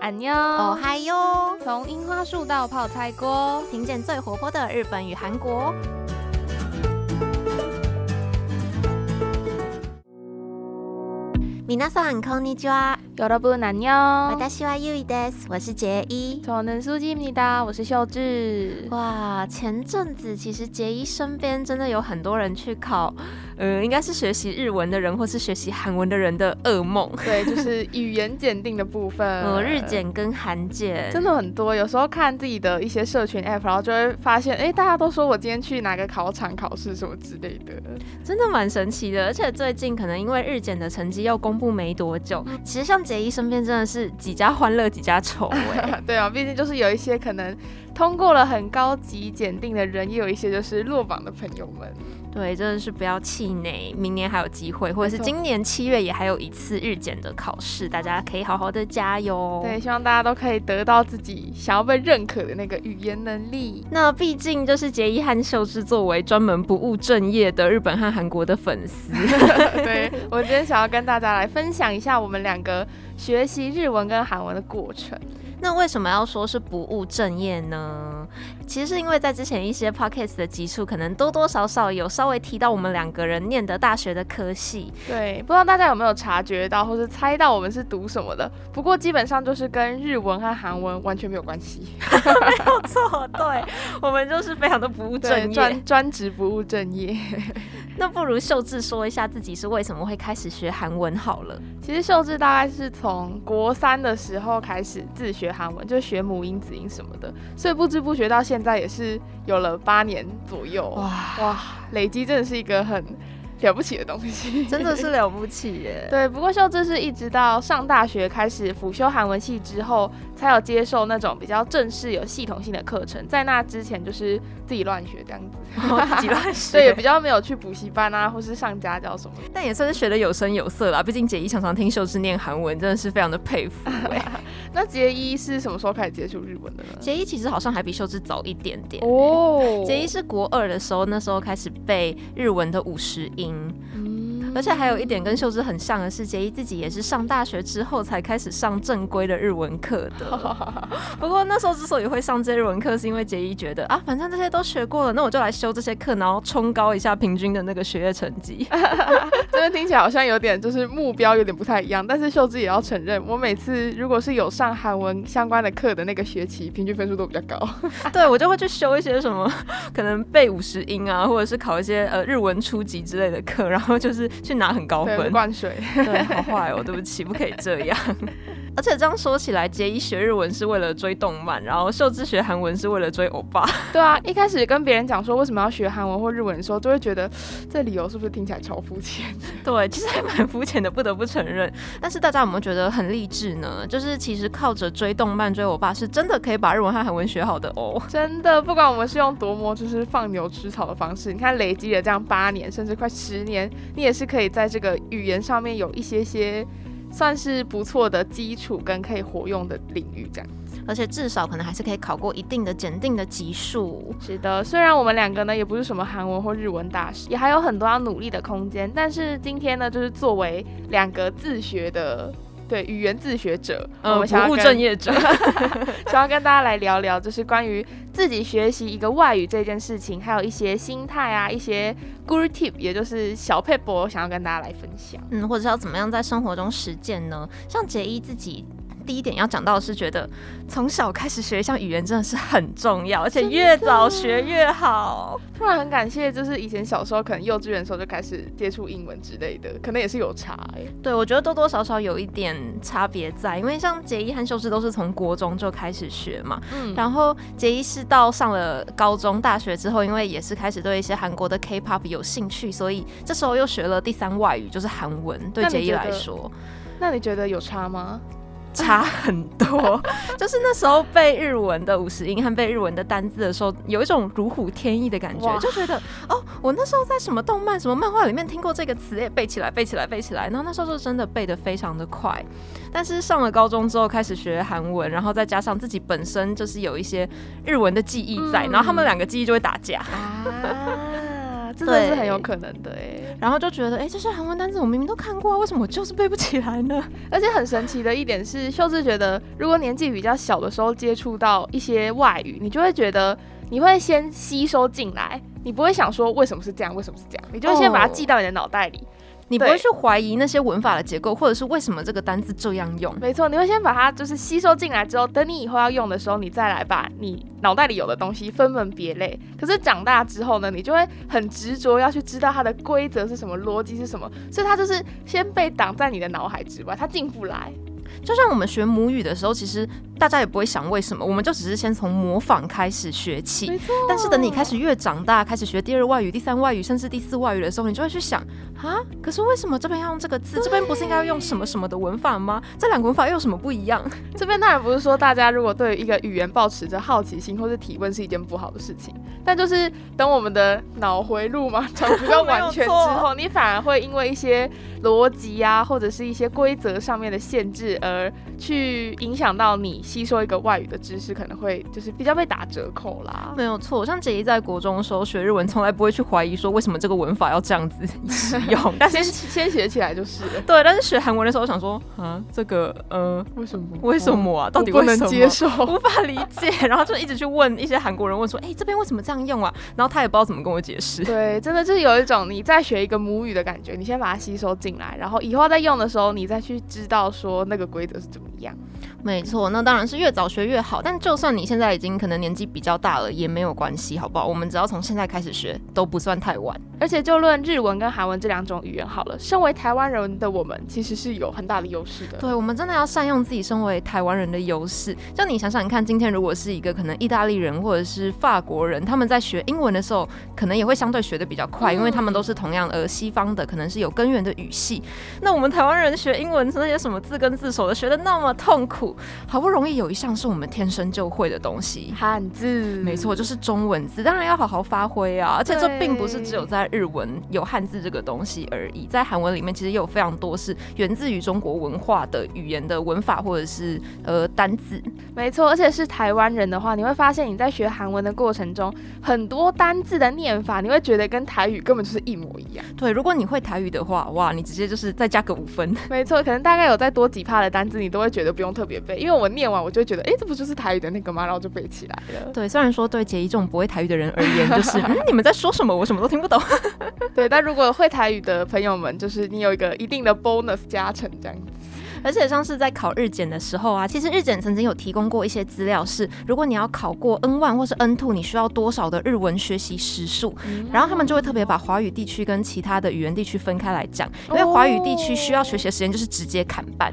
安妞，哦嗨哟！从樱花树到泡菜锅，听见最活泼的日本与韩国。皆さんこんにちは。 여러분安妞，私はゆいです。我是杰一。 저는수지입니다，我是秀智。哇，前阵子其实杰一身边真的有很多人去考，呃，应该是学习日文的人或是学习韩文的人的噩梦。对，就是语言检定的部分，呃，日检跟韩检真的很多。有时候看自己的一些社群 app，然后就会发现，哎，大家都说我今天去哪个考场考试什么之类的，真的蛮神奇的。而且最近可能因为日检的成绩又公布没多久，其实像 杰一身边真的是几家欢乐几家愁哎、对啊，毕竟就是有一些可能通过了很高级检定的人，也有一些就是落榜的朋友们。对，真的是不要气馁，明年还有机会，或者是今年七月也还有一次日检的考试，大家可以好好的加油。对，希望大家都可以得到自己想要被认可的那个语言能力。那毕竟就是杰一和秀智作为专门不务正业的日本和韩国的粉丝，对我今天想要跟大家来分享一下我们两个学习日文跟韩文的过程。那为什么要说是不务正业呢？其实是因为在之前一些 podcast 的集数，可能多多少少有稍微提到我们两个人念的大学的科系。对，不知道大家有没有察觉到，或是猜到我们是读什么的？不过基本上就是跟日文和韩文完全没有关系。没有错，对我们就是非常的不务正，业。专专职不务正业。那不如秀智说一下自己是为什么会开始学韩文好了。其实秀智大概是从国三的时候开始自学韩文，就学母音、子音什么的，所以不知不觉到现在也是有了八年左右。哇，哇，累积真的是一个很了不起的东西，真的是了不起耶！对，不过秀智是一直到上大学开始辅修韩文系之后，才有接受那种比较正式、有系统性的课程。在那之前，就是自己乱学这样子，自己乱学，对，也比较没有去补习班啊，或是上家教什么的。但也算是学的有声有色啦。毕竟杰一常常听秀智念韩文，真的是非常的佩服哎。那杰一是什么时候开始接触日文的呢？杰一其实好像还比秀智早一点点哦杰一是国二的时候，那时候开始背日文的五十音。嗯，而且还有一点跟秀芝很像的是，杰伊自己也是上大学之后才开始上正规的日文课的。不过那时候之所以会上这日文课，是因为杰伊觉得啊，反正这些都学过了，那我就来修这些课，然后冲高一下平均的那个学业成绩。这边听起来好像有点就是目标有点不太一样，但是秀芝也要承认，我每次如果是有上韩文相关的课的那个学期，平均分数都比较高。对我就会去修一些什么，可能背五十音啊，或者是考一些呃日文初级之类的课，然后就是去拿很高，分。灌水。对，好坏哦，对不起，不可以这样。而且这样说起来，杰一学日文是为了追动漫，然后秀智学韩文是为了追欧巴。对啊，一开始跟别人讲说为什么要学韩文或日文的时候，就会觉得这理由是不是听起来超肤浅？对，其实还蛮肤浅的，不得不承认。但是大家有没有觉得很励志呢？就是其实靠着追动漫、追欧巴，是真的可以把日文和韩文学好的哦。真的，不管我们是用多么就是放牛吃草的方式，你看累积了这样八年，甚至快十年，你也是可以在这个语言上面有一些些算是不错的基础跟可以活用的领域，这样。而且至少可能还是可以考过一定的检定的级数。是的，虽然我们两个呢也不是什么韩文或日文大师，也还有很多要努力的空间，但是今天呢，就是作为两个自学的。对语言自学者，我呃，不务们想要跟正业者。想要跟大家来聊聊，就是关于自己学习一个外语这件事情，还有一些心态啊，一些 good tip，也就是小佩博，想要跟大家来分享。嗯，或者是要怎么样在生活中实践呢？像杰一自己。第一点要讲到的是，觉得从小开始学一项语言真的是很重要，而且越早学越好。突然很感谢，就是以前小时候可能幼稚园的时候就开始接触英文之类的，可能也是有差哎、对，我觉得多多少少有一点差别在，因为像杰一和秀智都是从国中就开始学嘛，嗯，然后杰一是到上了高中、大学之后，因为也是开始对一些韩国的 K-pop 有兴趣，所以这时候又学了第三外语，就是韩文。对杰一那你觉得来说，那你觉得有差吗？差很多。就是那时候背日文的五十音和背日文的单字的时候，有一种如虎添翼的感觉，就觉得哦，我那时候在什么动漫、什么漫画里面听过这个词，也背起来、背起来、背起来。然后那时候就真的背得非常的快。但是上了高中之后，开始学韩文，然后再加上自己本身就是有一些日文的记忆在，嗯然后他们两个记忆就会打架。啊，这的是很有可能的哎。然后就觉得，哎，这些韩文单词我明明都看过啊，为什么我就是背不起来呢？而且很神奇的一点是，秀智觉得，如果年纪比较小的时候接触到一些外语，你就会觉得你会先吸收进来，你不会想说为什么是这样，为什么是这样，你就先把它记到你的脑袋里。你不会去怀疑那些文法的结构，或者是为什么这个单字这样用？没错，你会先把它就是吸收进来之后，等你以后要用的时候，你再来把你脑袋里有的东西分门别类。可是长大之后呢，你就会很执着要去知道它的规则是什么，逻辑是什么，所以它就是先被挡在你的脑海之外，它进不来。就像我们学母语的时候，其实大家也不会想为什么，我们就只是先从模仿开始学起。但是等你开始越长大，开始学第二外语、第三外语，甚至第四外语的时候，你就会去想啊，可是为什么这边要用这个字？这边不是应该要用什么什么的文法吗？这两个文法又有什么不一样？这边当然不是说大家如果对一个语言保持着好奇心或是提问是一件不好的事情，但就是等我们的脑回路嘛长比较完全之后，你反而会因为一些逻辑啊，或者是一些规则上面的限制而去影响到你吸收一个外语的知识，可能会就是比较被打折扣啦。没有错，像姐姐在国中的时候学日文，从来不会去怀疑说为什么这个文法要这样子使用，但先 先学起来就是。对，但是学韩文的时候，我想说啊，这个呃，为什么？为什么啊？到底不能接受？无法理解，然后就一直去问一些韩国人，问说，哎，这边为什么这样用啊？然后他也不知道怎么跟我解释。对，真的就是有一种你在学一个母语的感觉，你先把它吸收进来，然后以后在用的时候，你再去知道说那个规则是怎么样。没错，那当然是越早学越好。但就算你现在已经可能年纪比较大了，也没有关系，好不好？我们只要从现在开始学，都不算太晚。而且就论日文跟韩文这两种语言好了，身为台湾人的我们，其实是有很大的优势的。对，我们真的要善用自己身为台湾人的优势。就你想想看，今天如果是一个可能意大利人或者是法国人，他们在学英文的时候，可能也会相对学的比较快，因为他们都是同样而西方的，可能是有根源的语系。那我们台湾人学英文那些什么字根字首的，学的那么痛苦。好不容易有一项是我们天生就会的东西，汉字，没错，就是中文字，当然要好好发挥啊！而且这并不是只有在日文有汉字这个东西而已，在韩文里面其实也有非常多是源自于中国文化的语言的文法或者是呃单字，没错，而且是台湾人的话，你会发现你在学韩文的过程中，很多单字的念法，你会觉得跟台语根本就是一模一样。对，如果你会台语的话，哇，你直接就是再加个五分。没错，可能大概有再多几帕的单字，你都会觉得不用特别背，因为我念完我就觉得，哎，这不就是台语的那个吗？然后就背起来了。对，虽然说对杰一这种不会台语的人而言，就是 嗯，你们在说什么？我什么都听不懂。对，但如果会台语的朋友们，就是你有一个一定的 bonus 加成这样子。而且像是在考日检的时候啊，其实日检曾经有提供过一些资料，是如果你要考过 N one 或是 N two，你需要多少的日文学习时数？然后他们就会特别把华语地区跟其他的语言地区分开来讲，因为华语地区需要学习的时间就是直接砍半。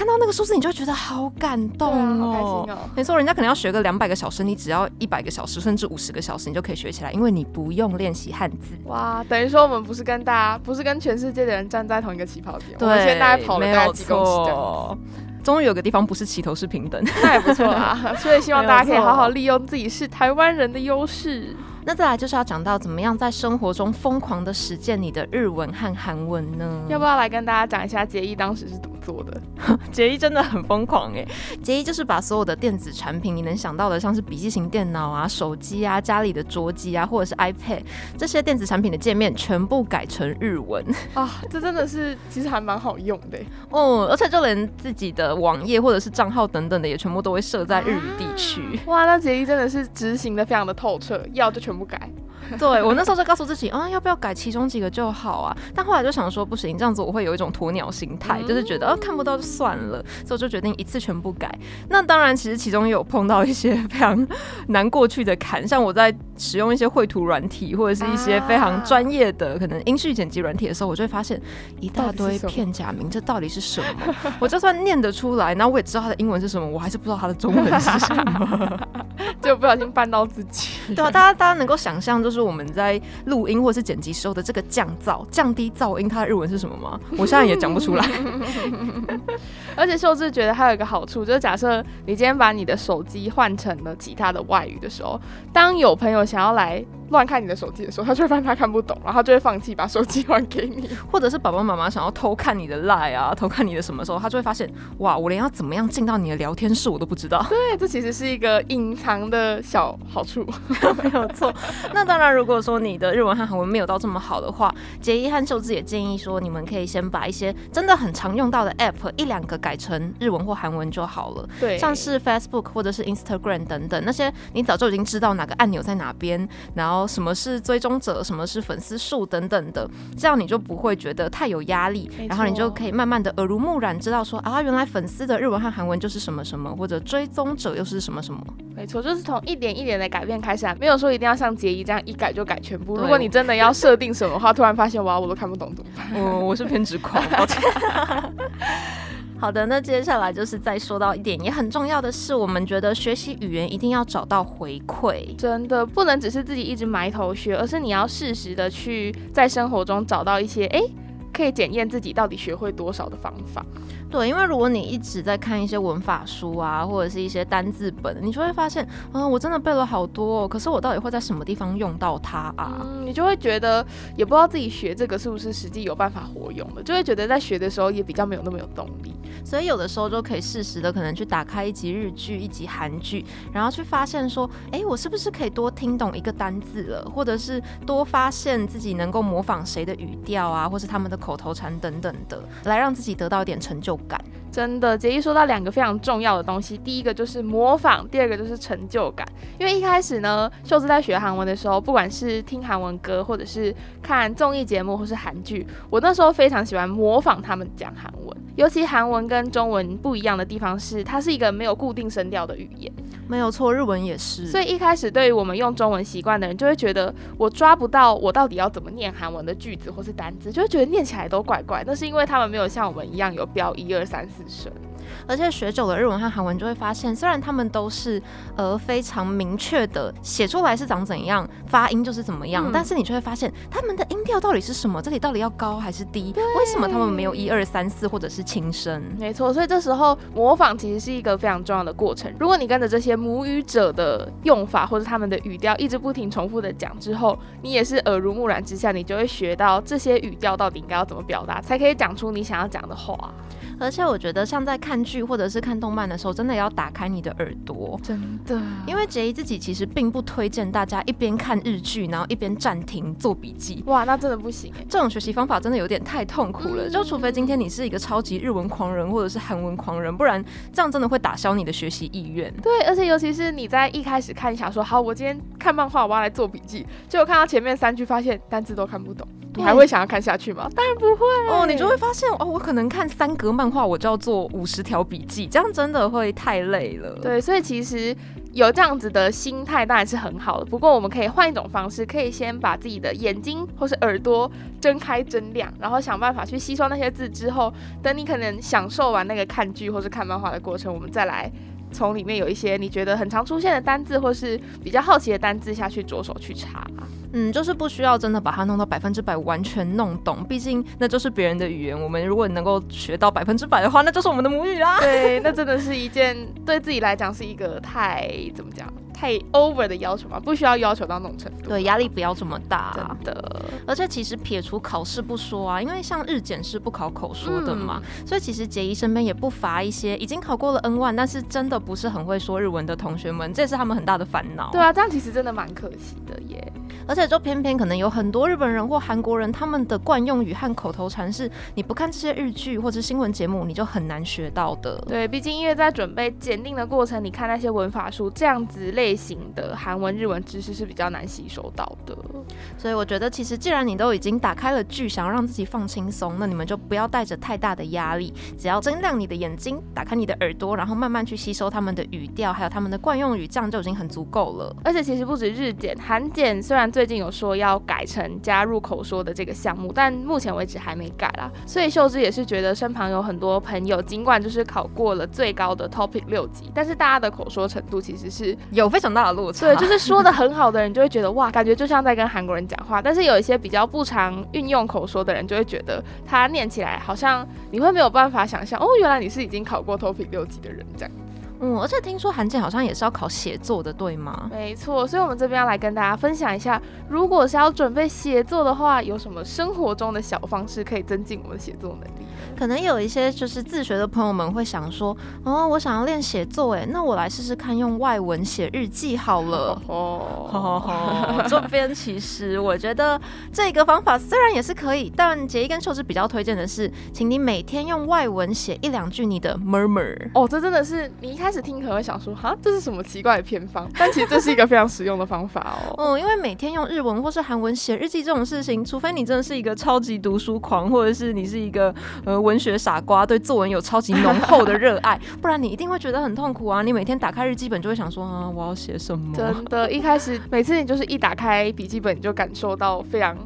看到那个数字，你就觉得好感动哦。没错，人家可能要学个两百个小时，你只要一百个小时，甚至五十个小时，你就可以学起来，因为你不用练习汉字。哇，等于说我们不是跟大家，不是跟全世界的人站在同一个起跑点，我们现在跑了大概几公尺终于有个地方不是齐头是平等，那也不错啊。所以希望大家可以好好利用自己是台湾人的优势。那再来就是要讲到怎么样在生活中疯狂的实践你的日文和韩文呢？要不要来跟大家讲一下杰一当时是怎么做的？杰一真的很疯狂哎！杰一就是把所有的电子产品你能想到的，像是笔记型电脑啊、手机啊、家里的桌机啊，或者是 iPad 这些电子产品的界面全部改成日文 啊！这真的是其实还蛮好用的哦，而且就连自己的网页或者是账号等等的也全部都会设在日语地区。哇，那杰一真的是执行的非常的透彻，要就全。全部改，对我那时候就告诉自己，啊，要不要改其中几个就好啊？但后来就想说，不行，这样子我会有一种鸵鸟心态，就是觉得啊看不到就算了，所以我就决定一次全部改。那当然，其实其中有碰到一些非常难过去的坎，像我在使用一些绘图软体或者是一些非常专业的可能音序剪辑软体的时候，我就会发现一大堆片假名，这到底是什么？我就算念得出来，然后我也知道它的英文是什么，我还是不知道它的中文是什么，就不小心绊到自己。对啊，大家大家。能够想象，就是我们在录音或是剪辑时候的这个降噪、降低噪音，它的日文是什么吗？我现在也讲不出来。而且秀智觉得还有一个好处，就是假设你今天把你的手机换成了其他的外语的时候，当有朋友想要来乱看你的手机的时候，他就会发现他看不懂，然后他就会放弃把手机还给你。或者是爸爸妈妈想要偷看你的 line 啊，偷看你的什么时候，他就会发现，哇，我连要怎么样进到你的聊天室我都不知道。对，这其实是一个隐藏的小好处，没有错。那当然，如果说你的日文和韩文没有到这么好的话，杰一和秀智也建议说，你们可以先把一些真的很常用到的 app 一两个改成日文或韩文就好了。对，像是 Facebook 或者是 Instagram 等等那些，你早就已经知道哪个按钮在哪边，然后什么是追踪者，什么是粉丝数等等的，这样你就不会觉得太有压力，然后你就可以慢慢的耳濡目染，知道说啊，原来粉丝的日文和韩文就是什么什么，或者追踪者又是什么什么。没错，就是从一点一点的改变开始，啊，没有说一定要像杰一这样一改就改全部。如果你真的要设定什么的话，突然发现哇，我都看不懂怎么办？我我是偏执狂，抱歉。好的，那接下来就是再说到一点也很重要的是，我们觉得学习语言一定要找到回馈，真的不能只是自己一直埋头学，而是你要适时的去在生活中找到一些哎。可以检验自己到底学会多少的方法。对，因为如果你一直在看一些文法书啊，或者是一些单字本，你就会发现，嗯，我真的背了好多，可是我到底会在什么地方用到它啊？嗯，你就会觉得也不知道自己学这个是不是实际有办法活用的，就会觉得在学的时候也比较没有那么有动力。所以有的时候就可以适时的可能去打开一集日剧、一集韩剧，然后去发现说，哎，我是不是可以多听懂一个单字了，或者是多发现自己能够模仿谁的语调啊，或是他们的口头禅等等的，来让自己得到一点成就感。真的，杰一说到两个非常重要的东西，第一个就是模仿，第二个就是成就感。因为一开始呢，秀智在学韩文的时候，不管是听韩文歌，或者是看综艺节目，或是韩剧，我那时候非常喜欢模仿他们讲韩文。尤其韩文跟中文不一样的地方是，它是一个没有固定声调的语言。没有错，日文也是。所以一开始对于我们用中文习惯的人，就会觉得我抓不到我到底要怎么念韩文的句子或是单词，就会觉得念起来都怪怪。那是因为他们没有像我们一样有标一二三四声。而且学久了日文和韩文，就会发现，虽然他们都是呃非常明确的写出来是长怎样，发音就是怎么样，但是你就会发现他们的音调到底是什么，这里到底要高还是低？为什么他们没有一二三四或者是轻声？没错，所以这时候模仿其实是一个非常重要的过程。如果你跟着这些母语者的用法或者他们的语调一直不停重复的讲之后，你也是耳濡目染之下，你就会学到这些语调到底应该要怎么表达，才可以讲出你想要讲的话。而且我觉得，像在看剧或者是看动漫的时候，真的要打开你的耳朵，真的。因为杰伊自己其实并不推荐大家一边看日剧，然后一边暂停做笔记。哇，那真的不行这种学习方法真的有点太痛苦了。就除非今天你是一个超级日文狂人或者是韩文狂人，不然这样真的会打消你的学习意愿。对，而且尤其是你在一开始看，想说好，我今天看漫画，我要来做笔记，结果看到前面三句，发现单字都看不懂。你还会想要看下去吗？当然不会哦，你就会发现哦，我可能看三格漫画，我就要做五十条笔记，这样真的会太累了。对，所以其实有这样子的心态当然是很好的。不过我们可以换一种方式，可以先把自己的眼睛或是耳朵睁开睁亮，然后想办法去吸收那些字。之后，等你可能享受完那个看剧或是看漫画的过程，我们再来从里面有一些你觉得很常出现的单字，或是比较好奇的单字下去着手去查。嗯，就是不需要真的把它弄到百分之百完全弄懂，毕竟那就是别人的语言。我们如果能够学到百分之百的话，那就是我们的母语啦。对，那真的是一件对自己来讲是一个太怎么讲？太 over 的要求嘛，不需要要求到那种程度。对，压力不要这么大。真的。而且其实撇除考试不说啊，因为像日检是不考口说的嘛，所以其实杰伊身边也不乏一些已经考过了 N 万，但是真的不是很会说日文的同学们，这也是他们很大的烦恼。对啊，这样其实真的蛮可惜的耶。而且就偏偏可能有很多日本人或韩国人，他们的惯用语和口头禅是你不看这些日剧或者新闻节目，你就很难学到的。对，毕竟因为在准备检定的过程，你看那些文法书这样子类型的韩文、日文知识是比较难吸收到的。所以我觉得，其实既然你都已经打开了剧，想要让自己放轻松，那你们就不要带着太大的压力，只要睁亮你的眼睛，打开你的耳朵，然后慢慢去吸收他们的语调，还有他们的惯用语，这样就已经很足够了。而且其实不止日检、韩检，虽然最近有说要改成加入口说的这个项目，但目前为止还没改啦。所以秀芝也是觉得身旁有很多朋友，尽管就是考过了最高的 Topic 六级，但是大家的口说程度其实是有非常大的落差。对，就是说的很好的人就会觉得哇，感觉就像在跟韩国人讲话。但是有一些比较不常运用口说的人，就会觉得他念起来好像你会没有办法想象哦，原来你是已经考过 Topic 六级的人这样。嗯，而且听说韩检好像也是要考写作的，对吗？没错，所以我们这边要来跟大家分享一下，如果是要准备写作的话，有什么生活中的小方式可以增进我们的写作能力？可能有一些就是自学的朋友们会想说，哦，我想要练写作，哎，那我来试试看用外文写日记好了。哦，这边其实我觉得这个方法虽然也是可以，但杰一跟秀智比较推荐的是，请你每天用外文写一两句你的 murmur。哦，这真的是你一开始听可能会想说，哈，这是什么奇怪的偏方？但其实这是一个非常实用的方法哦。嗯，因为每天用日文或是韩文写日记这种事情，除非你真的是一个超级读书狂，或者是你是一个呃文学傻瓜，对作文有超级浓厚的热爱，不然你一定会觉得很痛苦啊！你每天打开日记本就会想说，啊，我要写什么？真的，一开始每次你就是一打开笔记本，你就感受到非常。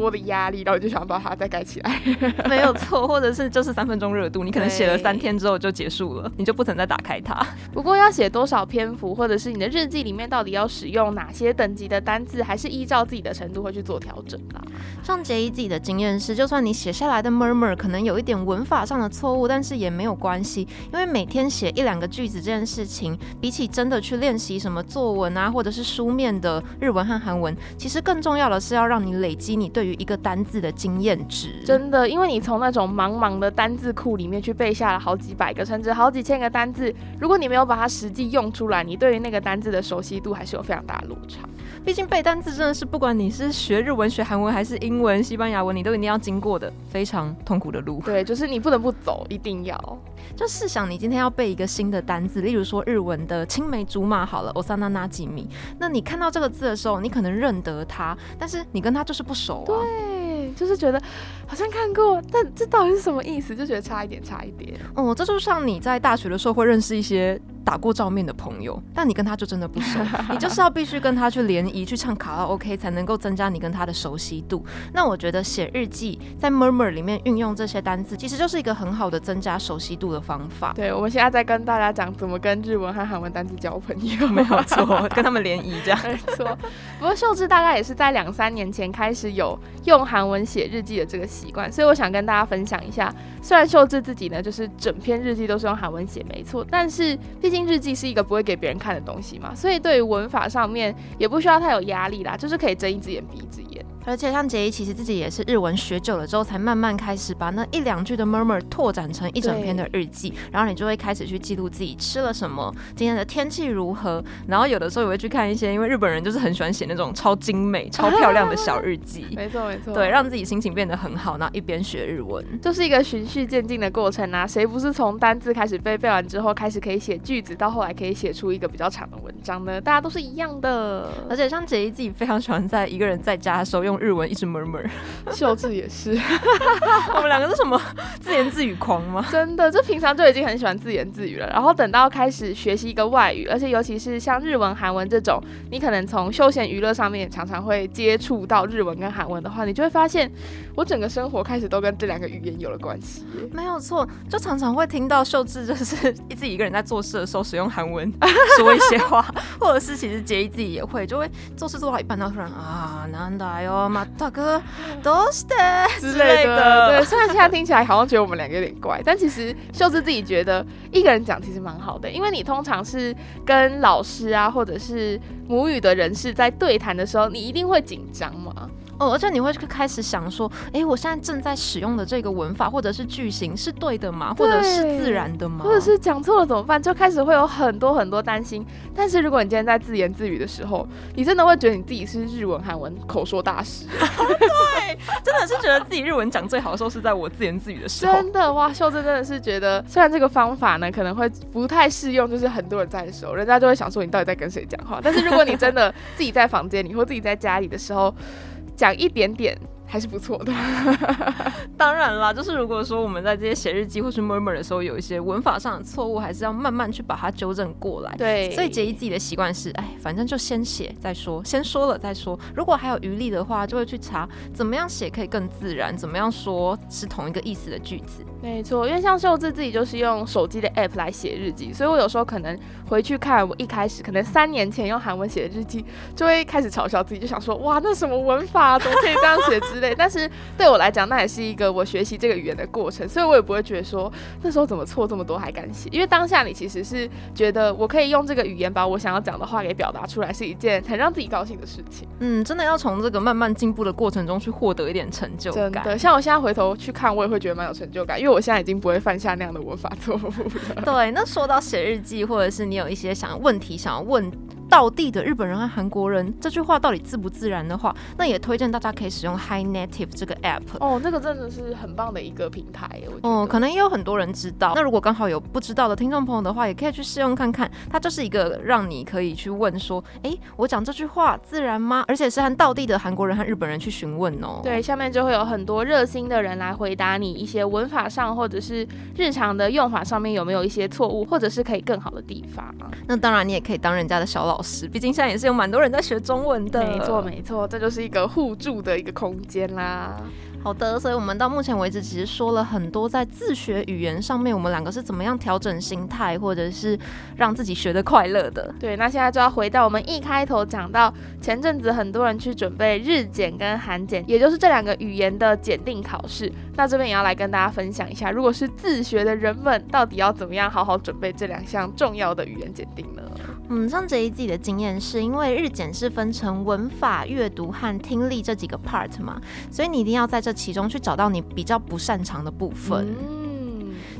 多的压力，然后就想把它再盖起来，没有错，或者是就是三分钟热度，你可能写了三天之后就结束了，你就不曾再打开它。不过要写多少篇幅，或者是你的日记里面到底要使用哪些等级的单字，还是依照自己的程度会去做调整啦。像杰伊自己的经验是，就算你写下来的 murmur 可能有一点文法上的错误，但是也没有关系，因为每天写一两个句子这件事情，比起真的去练习什么作文啊，或者是书面的日文和韩文，其实更重要的是要让你累积你对于一个单字。的经验值真的，因为你从那种茫茫的单字库里面去背下了好几百个甚至好几千个单字，如果你没有把它实际用出来，你对于那个单字的熟悉度还是有非常大的落差。毕竟背单词真的是不管你是学日文、学韩文还是英文、西班牙文，你都一定要经过的非常痛苦的路。对，就是你不能不走，一定要。就试想你今天要背一个新的单字，例如说日文的青梅竹马好了，osana n a j i 那你看到这个字的时候，你可能认得它，但是你跟它就是不熟啊。对。就是觉得好像看过，但这到底是什么意思？就觉得差一点，差一点。哦，这就像你在大学的时候会认识一些。打过照面的朋友，但你跟他就真的不熟，你就是要必须跟他去联谊，去唱卡拉 OK，才能够增加你跟他的熟悉度。那我觉得写日记在 Murmur 里面运用这些单字，其实就是一个很好的增加熟悉度的方法。对，我们现在在跟大家讲怎么跟日文和韩文单字交朋友，没有错，跟他们联谊这样。没错。不过秀智大概也是在两三年前开始有用韩文写日记的这个习惯，所以我想跟大家分享一下。虽然秀智自己呢，就是整篇日记都是用韩文写，没错，但是毕竟日记是一个不会给别人看的东西嘛，所以对于文法上面也不需要太有压力啦，就是可以睁一只眼闭一只眼。而且像杰伊，其实自己也是日文学久了之后，才慢慢开始把那一两句的 murmur 拓展成一整篇的日记，然后你就会开始去记录自己吃了什么，今天的天气如何，然后有的时候也会去看一些，因为日本人就是很喜欢写那种超精美、超漂亮的小日记。没错没错，对，让自己心情变得很好，然后一边学日文，就是一个循序渐进的过程啊。谁不是从单字开始背，背完之后开始可以写句子，到后来可以写出一个比较长的文章呢？大家都是一样的。而且像杰伊自己非常喜欢在一个人在家的时候用日文一直 murmur。秀智也是，我们两个是什么自言自语狂吗？真的，就平常就已经很喜欢自言自语了。然后等到开始学习一个外语，而且尤其是像日文、韩文这种，你可能从休闲娱乐上面常常会接触到日文跟韩文的话，你就会发现，我整个生活开始都跟这两个语言有了关系。没有错，就常常会听到秀智就是自己一个人在做事的时候使用韩文 说一些话，或者是其实杰伊自己也会，就会做事做到一半，然后突然啊，难打哟，马大哥。都是的之类的，对。虽然现在听起来好像觉得我们两个有点怪，但其实秀智自己觉得一个人讲其实蛮好的，因为你通常是跟老师啊，或者是母语的人士在对谈的时候，你一定会紧张嘛。哦，而且你会开始想说，哎，我现在正在使用的这个文法或者是句型是对的吗？或者是自然的吗？或者是讲错了怎么办？就开始会有很多很多担心。但是如果你今天在自言自语的时候，你真的会觉得你自己是日文、韩文口说大师。对，真的是觉得自己日文讲最好的时候是在我自言自语的时候。真的哇，秀珍真的是觉得，虽然这个方法呢可能会不太适用，就是很多人在的时候，人家就会想说你到底在跟谁讲话。但是如果你真的 自己在房间里或自己在家里的时候，讲一点点还是不错的，当然啦，就是如果说我们在这些写日记或是 murmur 的时候有一些文法上的错误，还是要慢慢去把它纠正过来。对，所以杰伊自己的习惯是，哎，反正就先写再说，先说了再说。如果还有余力的话，就会去查怎么样写可以更自然，怎么样说是同一个意思的句子。没错，因为像秀智自己就是用手机的 app 来写日记，所以我有时候可能回去看我一开始可能三年前用韩文写的日记，就会开始嘲笑自己，就想说哇，那什么文法怎么可以这样写之类。但是对我来讲，那也是一个我学习这个语言的过程，所以我也不会觉得说那时候怎么错这么多还敢写，因为当下你其实是觉得我可以用这个语言把我想要讲的话给表达出来，是一件很让自己高兴的事情。嗯，真的要从这个慢慢进步的过程中去获得一点成就感。真的，像我现在回头去看，我也会觉得蛮有成就感，因为我现在已经不会犯下那样的文法错误了。对，那说到写日记，或者是你有有一些想问题想要问。到地的日本人和韩国人这句话到底自不自然的话，那也推荐大家可以使用 Hi Native 这个 app 哦，这个真的是很棒的一个平台哦，可能也有很多人知道。那如果刚好有不知道的听众朋友的话，也可以去试用看看。它就是一个让你可以去问说，哎，我讲这句话自然吗？而且是和道地的韩国人和日本人去询问哦。对，下面就会有很多热心的人来回答你一些文法上或者是日常的用法上面有没有一些错误，或者是可以更好的地方。那当然，你也可以当人家的小老师。毕竟现在也是有蛮多人在学中文的，没错没错，这就是一个互助的一个空间啦。好的，所以我们到目前为止其实说了很多在自学语言上面，我们两个是怎么样调整心态，或者是让自己学的快乐的。对，那现在就要回到我们一开头讲到前阵子很多人去准备日检跟韩检，也就是这两个语言的检定考试。那这边也要来跟大家分享一下，如果是自学的人们，到底要怎么样好好准备这两项重要的语言检定呢？嗯，像杰一自己的经验是，因为日检是分成文法、阅读和听力这几个 part 嘛，所以你一定要在这其中去找到你比较不擅长的部分。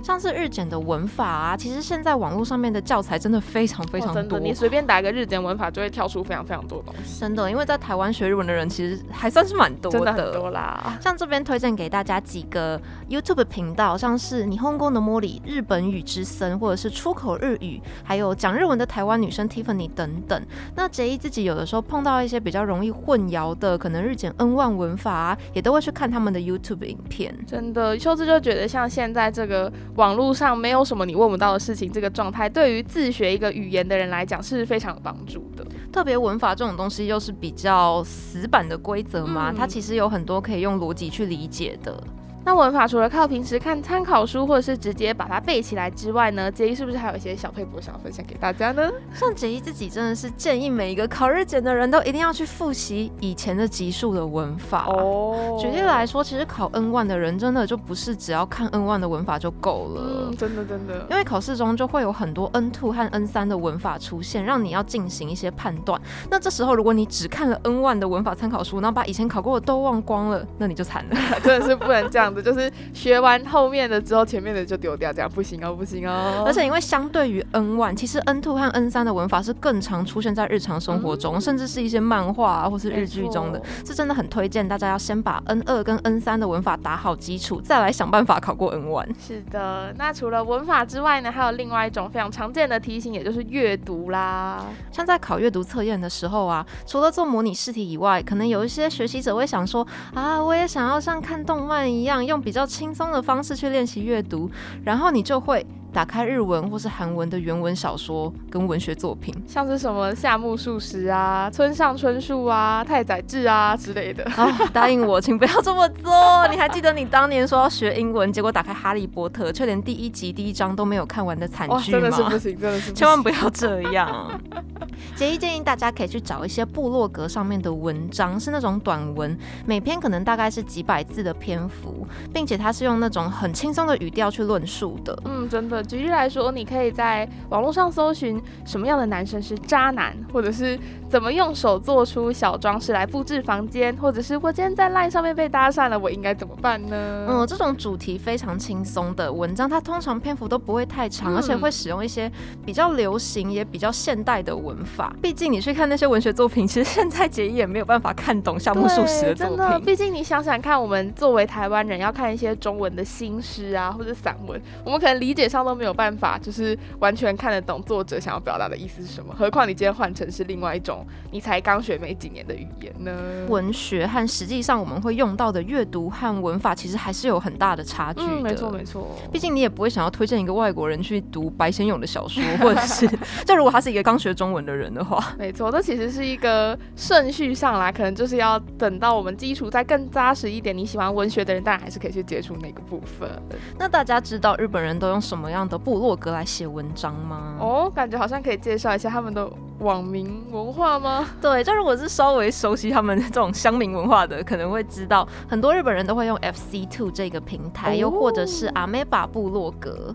像是日检的文法啊，其实现在网络上面的教材真的非常非常多，真的，你随便打一个日检文法就会跳出非常非常多东西。真的，因为在台湾学日文的人其实还算是蛮多的，真的很多啦。像这边推荐给大家几个 YouTube 频道，像是你红宫的茉莉、日本语之森，或者是出口日语，还有讲日文的台湾女生 Tiffany 等等。那杰一自己有的时候碰到一些比较容易混淆的，可能日检 N 万文法啊，也都会去看他们的 YouTube 影片。真的，秀智就觉得像现在这个。网络上没有什么你问不到的事情，这个状态对于自学一个语言的人来讲是非常有帮助的。特别文法这种东西又是比较死板的规则嘛，它其实有很多可以用逻辑去理解的。那文法除了靠平时看参考书，或者是直接把它背起来之外呢？杰一是不是还有一些小配博想要分享给大家呢？像杰一自己真的是建议每一个考日检的人都一定要去复习以前的级数的文法哦。举例来说，其实考 N one 的人真的就不是只要看 N one 的文法就够了，真的真的。因为考试中就会有很多 N two 和 N 三的文法出现，让你要进行一些判断。那这时候如果你只看了 N one 的文法参考书，然后把以前考过的都忘光了，那你就惨了，真的是不能这样。就是学完后面的之后，前面的就丢掉，这样不行哦，不行哦。而且因为相对于 N one，其实 N two 和 N 三的文法是更常出现在日常生活中，甚至是一些漫画啊或是日剧中的，是真的很推荐大家要先把 N 二跟 N 三的文法打好基础，再来想办法考过 N one。是的，那除了文法之外呢，还有另外一种非常常见的题型，也就是阅读啦。像在考阅读测验的时候啊，除了做模拟试题以外，可能有一些学习者会想说啊，我也想要像看动漫一样，用比较轻松的方式去练习阅读，然后你就会。打开日文或是韩文的原文小说跟文学作品，像是什么夏目漱石啊、村上春树啊、太宰治啊之类的。啊，答应我，请不要这么做。你还记得你当年说要学英文，结果打开《哈利波特》，却连第一集第一章都没有看完的惨剧吗？真的是不行，真的是，千万不要这样。杰一建议大家可以去找一些部落格上面的文章，是那种短文，每篇可能大概是几百字的篇幅，并且它是用那种很轻松的语调去论述的。嗯，真的。举例来说，你可以在网络上搜寻什么样的男生是渣男，或者是怎么用手做出小装饰来布置房间，或者是我今天在 LINE 上面被搭讪了，我应该怎么办呢？嗯，这种主题非常轻松的文章，它通常篇幅都不会太长，而且会使用一些比较流行也比较现代的文法。毕竟你去看那些文学作品，其实现在解也没有办法看懂夏目漱石的作品。毕竟你想想看，我们作为台湾人，要看一些中文的新诗啊，或者散文，我们可能理解上都。没有办法，就是完全看得懂作者想要表达的意思是什么。何况你今天换成是另外一种，你才刚学没几年的语言呢？文学和实际上我们会用到的阅读和文法，其实还是有很大的差距的。没错，没错。毕竟你也不会想要推荐一个外国人去读白先勇的小说，或者是，就如果他是一个刚学中文的的人的话，没错，这其实是一个顺序上来，可能就是要等到我们基础再更扎实一点。你喜欢文学的人，当然还是可以去接触那个部分。那大家知道日本人都用什么样的部落格来写文章吗？哦，感觉好像可以介绍一下他们的网民文化吗？对，就如果是稍微熟悉他们这种乡民文化的，可能会知道很多日本人都会用 FC Two 这个平台，又或者是阿美巴部落格。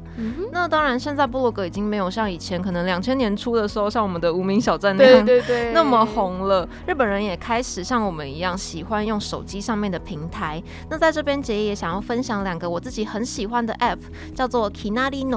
那当然，现在部落格已经没有像以前可能两千年初的时候，像我们的无名小站那样对对对那么红了。日本人也开始像我们一样喜欢用手机上面的平台。那在这边，杰爷也想要分享两个我自己很喜欢的 App，叫做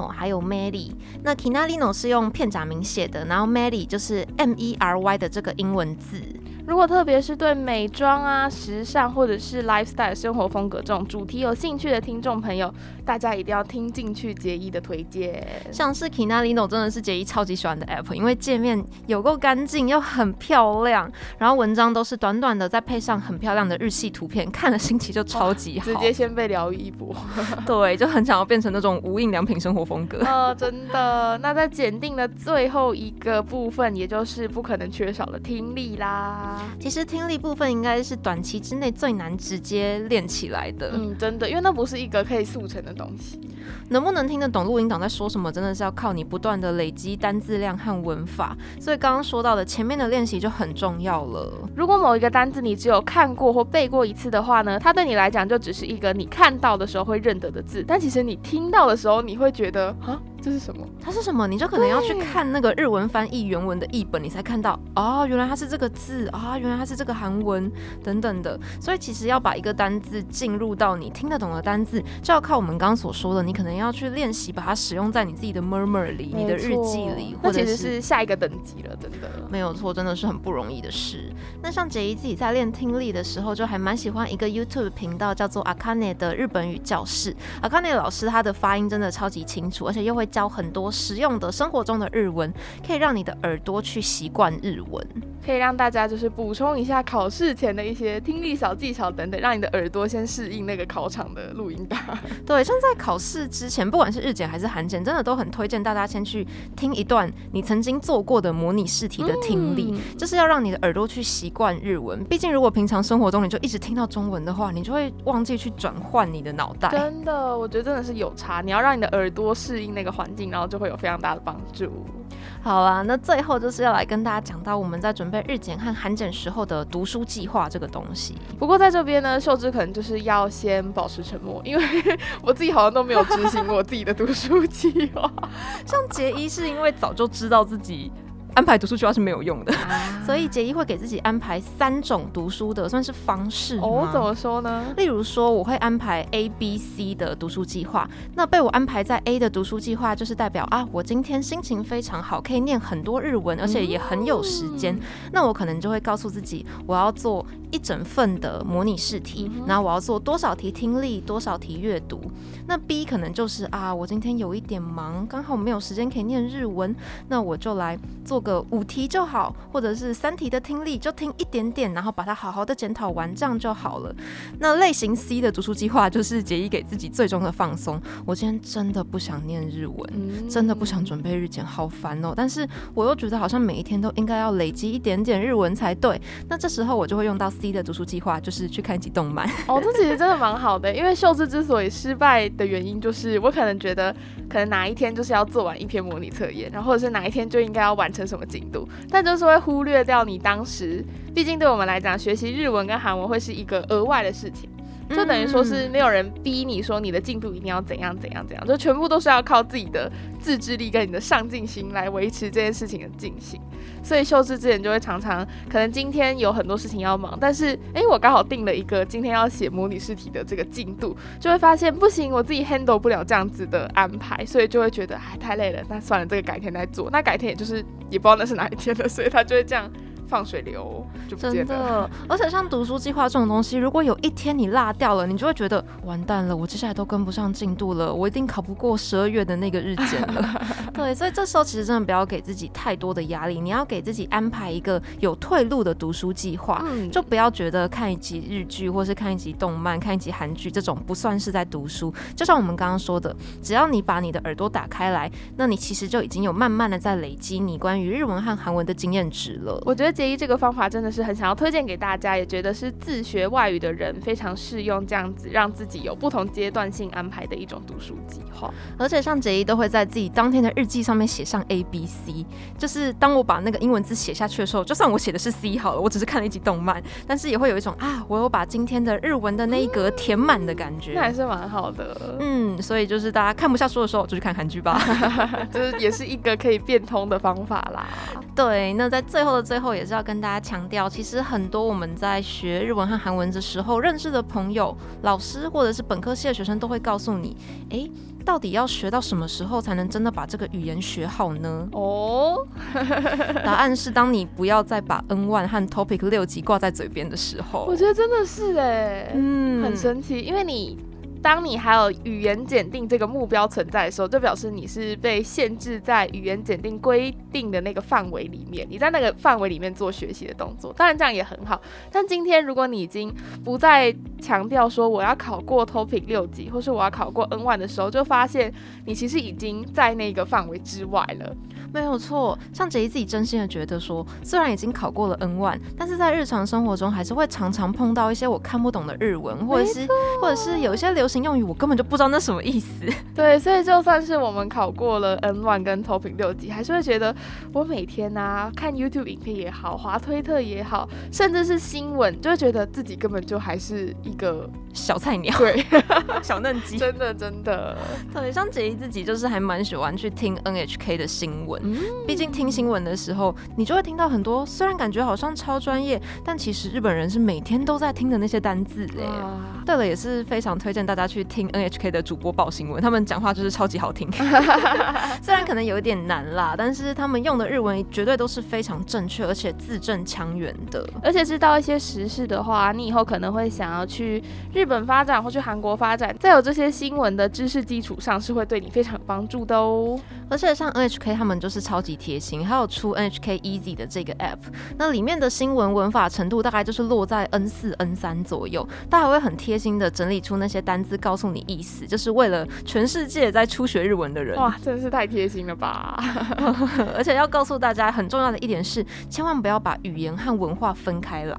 还有 Mary。那 Kinalino 是用片假名写的，然后 Mary 就是 M E R Y 的这个英文字。如果特别是对美妆啊、时尚或者是 lifestyle 生活风格这种主题有兴趣的听众朋友，大家一定要听进去杰一的推荐。像是 Kinalino 真的是杰一超级喜欢的 app，因为界面有够干净又很漂亮，然后文章都是短短的，再配上很漂亮的日系图片，看了心情就超级好，直接先被疗愈一波。对，就很想要变成那种无印良品生活风格。呃，真的。那在检定的最后一个部分，也就是不可能缺少的听力啦。其实听力部分应该是短期之内最难直接练起来的。嗯，真的，因为那不是一个可以速成的东西。能不能听得懂录音档在说什么，真的是要靠你不断的累积单字量和文法。所以刚刚说到的前面的练习就很重要了。如果某一个单字你只有看过或背过一次的话呢，它对你来讲就只是一个你看到的时候会认得的字，但其实你听到的时候你会觉得啊。这是什么？它是什么？你就可能要去看那个日文翻译原文的译本，你才看到哦，原来它是这个字啊，原来它是这个韩文等等的。所以其实要把一个单字进入到你听得懂的单字，就要靠我们刚刚所说的，你可能要去练习把它使用在你自己的 murmur 里、你的日记里，或者是下一个等级了，真的没有错，真的是很不容易的事。那像杰伊自己在练听力的时候，就还蛮喜欢一个 YouTube 频道叫做 Akane 的日本语教室。Akane 老师他的发音真的超级清楚，而且又会教很多实用的生活中的日文，可以让你的耳朵去习惯日文，可以让大家就是补充一下考试前的一些听力小技巧等等，让你的耳朵先适应那个考场的录音档。对，像在考试之前，不管是日检还是韩检，真的都很推荐大家先去听一段你曾经做过的模拟试题的听力，就是要让你的耳朵去习。惯日文，毕竟如果平常生活中你就一直听到中文的话，你就会忘记去转换你的脑袋。真的，我觉得真的是有差。你要让你的耳朵适应那个环境，然后就会有非常大的帮助。好啊，那最后就是要来跟大家讲到我们在准备日检和韩检时候的读书计划这个东西。不过在这边呢，秀芝可能就是要先保持沉默，因为我自己好像都没有执行我自己的读书计划。像杰一是因为早就知道自己。安排读书计划是没有用的，所以杰伊会给自己安排三种读书的算是方式哦。怎么说呢？例如说，我会安排 A、B、C 的读书计划。那被我安排在 A 的读书计划，就是代表啊，我今天心情非常好，可以念很多日文，而且也很有时间。那我可能就会告诉自己，我要做一整份的模拟试题，然后我要做多少题听力，多少题阅读。那 B 可能就是啊，我今天有一点忙，刚好没有时间可以念日文，那我就来做。个五题就好，或者是三题的听力就听一点点，然后把它好好的检讨完，这样就好了。那类型 C 的读书计划就是杰一给自己最终的放松。我今天真的不想念日文，真的不想准备日检，好烦哦。但是我又觉得好像每一天都应该要累积一点点日文才对。那这时候我就会用到 C 的读书计划，就是去看几动漫。哦，这其实真的蛮好的，因为秀智之所以失败的原因，就是我可能觉得可能哪一天就是要做完一篇模拟测验，然后或者是哪一天就应该要完成。什么进度？但就是会忽略掉你当时，毕竟对我们来讲，学习日文跟韩文会是一个额外的事情，就等于说是没有人逼你说你的进度一定要怎样怎样怎样，就全部都是要靠自己的自制力跟你的上进心来维持这件事情的进行。所以秀智之前就会常常，可能今天有很多事情要忙，但是哎，我刚好定了一个今天要写模拟试题的这个进度，就会发现不行，我自己 handle 不了这样子的安排，所以就会觉得哎太累了，那算了，这个改天再做。那改天也就是也不知道那是哪一天了，所以他就会这样。放水流，就不见真了。的，而且像读书计划这种东西，如果有一天你落掉了，你就会觉得完蛋了，我接下来都跟不上进度了，我一定考不过十二月的那个日检了。对，所以这时候其实真的不要给自己太多的压力，你要给自己安排一个有退路的读书计划。嗯，就不要觉得看一集日剧或是看一集动漫、看一集韩剧这种不算是在读书。就像我们刚刚说的，只要你把你的耳朵打开来，那你其实就已经有慢慢的在累积你关于日文和韩文的经验值了。我觉得杰一这个方法真的是很想要推荐给大家，也觉得是自学外语的人非常适用，这样子让自己有不同阶段性安排的一种读书计划。而且像杰一都会在自己当天的日记上面写上 A B C，就是当我把那个英文字写下去的时候，就算我写的是 C 好了，我只是看了一集动漫，但是也会有一种啊，我有把今天的日文的那一格填满的感觉。那还是蛮好的，嗯，所以就是大家看不下书的时候，就去看韩剧吧。就是也是一个可以变通的方法啦。对，那在最后的最后，也是要跟大家强调，其实很多我们在学日文和韩文的时候认识的朋友、老师或者是本科系的学生，都会告诉你，诶，到底要学到什么时候才能真的把这个语言学好呢？哦，答案是，当你不要再把 N one 和 Topic 六级挂在嘴边的时候。我觉得真的是哎，嗯很神奇，因为你。当你还有语言检定这个目标存在的时候，就表示你是被限制在语言检定规定的那个范围里面，你在那个范围里面做学习的动作，当然这样也很好。但今天如果你已经不在强调说我要考过 Topic 六级，或是我要考过 N one 的时候，就发现你其实已经在那个范围之外了。没有错，像杰一自己真心的觉得说，虽然已经考过了 N one，但是在日常生活中还是会常常碰到一些我看不懂的日文，或者是或者是有一些流行用语我根本就不知道那什么意思。对，所以就算是我们考过了 N one 跟 Topic 六级，还是会觉得我每天啊看 YouTube 影片也好，滑推特也好，甚至是新闻，就会觉得自己根本就还是一个小菜鸟，对 小嫩鸡。真的真的，对，像杰一自己就是还蛮喜欢去听 NHK 的新闻。嗯，毕竟听新闻的时候，你就会听到很多虽然感觉好像超专业，但其实日本人是每天都在听的那些单字哎。对了，也是非常推荐大家去听 NHK 的主播报新闻，他们讲话就是超级好听。虽然可能有一点难啦，但是他们用的日文绝对都是非常正确，而且字正腔圆的。而且知道一些时事的话，你以后可能会想要去去日本发展或去韩国发展，在有这些新闻的知识基础上，是会对你非常有帮助的哦。而且像 NHK 他们就是超级贴心，还有出 NHK Easy 的这个 app，那里面的新闻文法程度大概就是落在 N 四 N 三左右，它还会很贴心的整理出那些单字，告诉你意思，就是为了全世界在初学日文的人。哇，真的是太贴心了吧！而且要告诉大家很重要的一点是，千万不要把语言和文化分开来。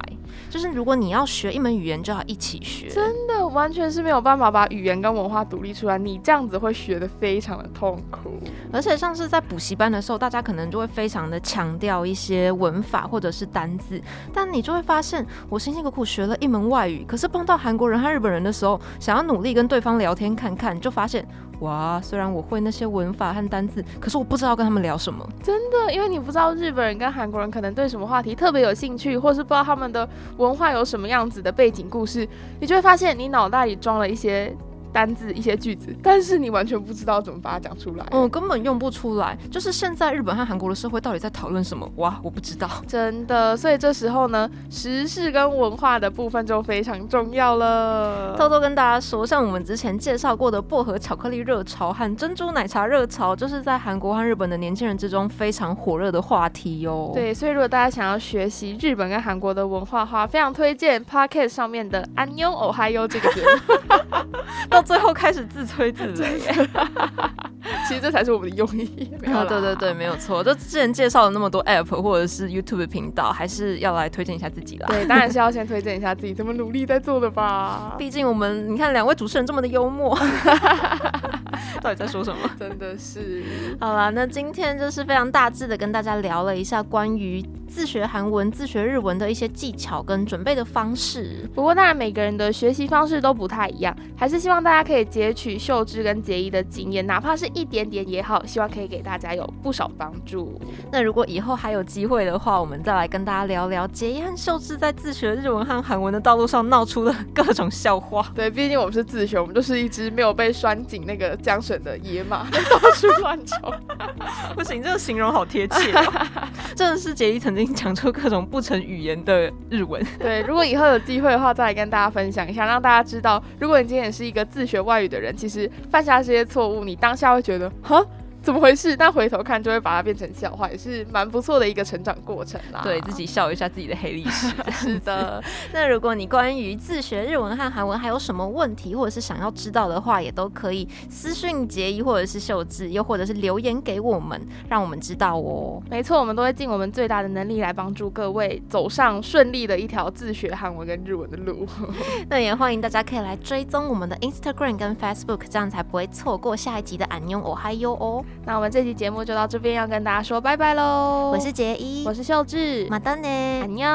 就是如果你要学一门语言，就要一起学。真的完全是没有办法把语言跟文化独立出来，你这样子会学的非常的痛苦。而而且像是在补习班的时候，大家可能就会非常的强调一些文法或者是单字，但你就会发现，我辛辛苦苦学了一门外语，可是碰到韩国人和日本人的时候，想要努力跟对方聊天看看，就发现，哇，虽然我会那些文法和单字，可是我不知道跟他们聊什么。真的，因为你不知道日本人跟韩国人可能对什么话题特别有兴趣，或是不知道他们的文化有什么样子的背景故事，你就会发现你脑袋里装了一些单字、一些句子，但是你完全不知道怎么把它讲出来。哦，根本用不出来。就是现在日本和韩国的社会到底在讨论什么？哇，我不知道。真的，所以这时候呢，时事跟文化的部分就非常重要了。偷偷跟大家说，像我们之前介绍过的薄荷巧克力热潮和珍珠奶茶热潮，就是在韩国和日本的年轻人之中非常火热的话题哟。，对，所以如果大家想要学习日本跟韩国的文化的话，非常推荐 Pocket 上面的《安妞哦嗨哟》这个节目。最后开始自吹自擂。其实这才是我们的用意。没有啊，对对对，没有错。就之前介绍了那么多 App 或者是 YouTube 频道，还是要来推荐一下自己啦。对，当然是要先推荐一下自己怎么努力在做的吧。毕竟我们，你看两位主持人这么的幽默，到底在说什么？真的是，好啦，那今天就是非常大致的跟大家聊了一下关于自学韩文、自学日文的一些技巧跟准备的方式。不过当然每个人的学习方式都不太一样，还是希望大家可以截取秀智跟杰一的经验，哪怕是一点点也好，希望可以给大家有不少帮助。那如果以后还有机会的话，我们再来跟大家聊聊杰一和秀智在自学日文和韩文的道路上闹出的各种笑话。对，毕竟我们是自学，我们就是一只没有被拴紧那个缰绳的野马，到处乱冲。不行，这个形容好贴切、哦，真的是杰一曾经经讲出各种不成语言的日文。对，如果以后有机会的话，再来跟大家分享一下，让大家知道，如果你今天也是一个自学外语的人，其实犯下这些错误，你当下会觉得，哈。怎么回事？但回头看就会把它变成笑话，也是蛮不错的一个成长过程啦。对自己笑一下自己的黑历史。是的。那如果你关于自学日文和韩文还有什么问题，或者是想要知道的话，也都可以私讯杰一或者是秀智，又或者是留言给我们，让我们知道哦。没错，我们都会尽我们最大的能力来帮助各位走上顺利的一条自学韩文跟日文的路。那也欢迎大家可以来追踪我们的 Instagram 跟 Facebook，这样才不会错过下一集的安妞哦嗨哟哦。那我们这期节目就到这边，要跟大家说拜拜喽！我是杰一，我是秀智，马丹呢，安妞。